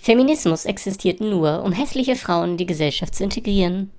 Feminismus existiert nur, um hässliche Frauen in die Gesellschaft zu integrieren.